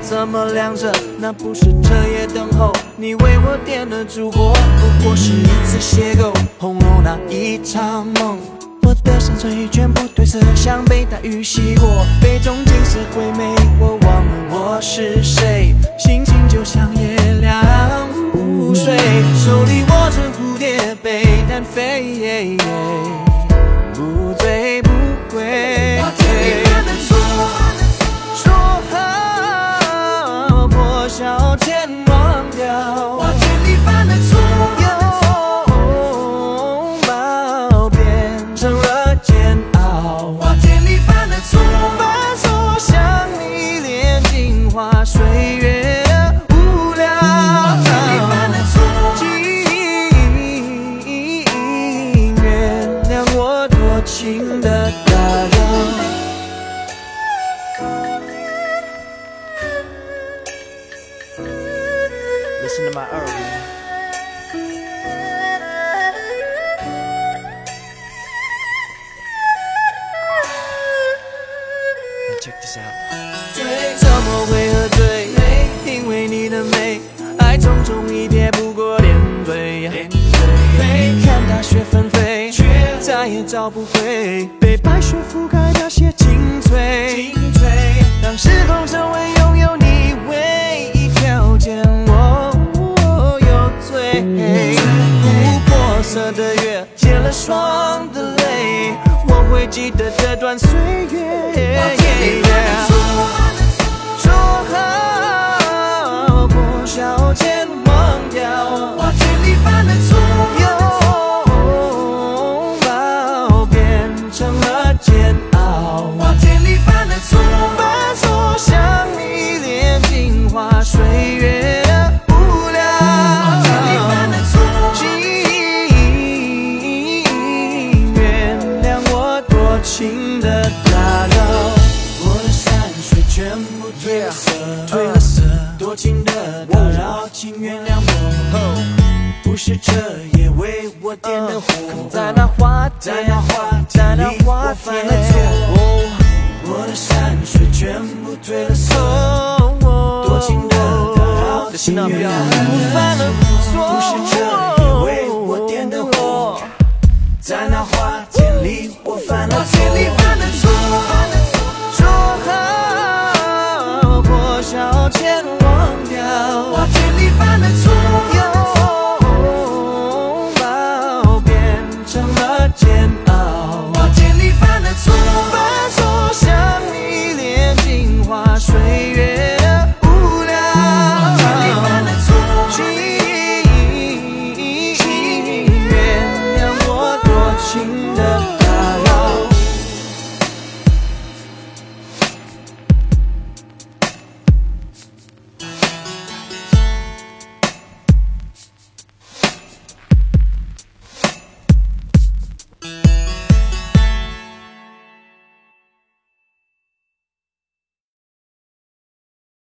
怎么亮着？那不是彻夜等候，你为我点的烛火，不过是一次邂逅，红楼那一场梦。我的山水全部褪色，像被大雨洗过，杯中尽是鬼魅，我忘了我是谁，心情就像月亮无水，手里握着我，天里犯了错，拥抱变成了煎熬。我天里犯了错，犯错 Listen to my Irving. Check this out. 醉怎么会喝醉？因为你的美，爱匆匆一瞥，不过点缀。看大雪纷飞，却再也找不回被白雪覆盖那些青翠。当时空色的月，结了霜的泪，我会记得这段岁月。情的打扰，请原谅我，不是彻夜为我点的火，在那花田，在那花在那花犯了错，我的山水全部褪了色，多情的打扰，请原谅我，不是彻夜为我点的火。在那花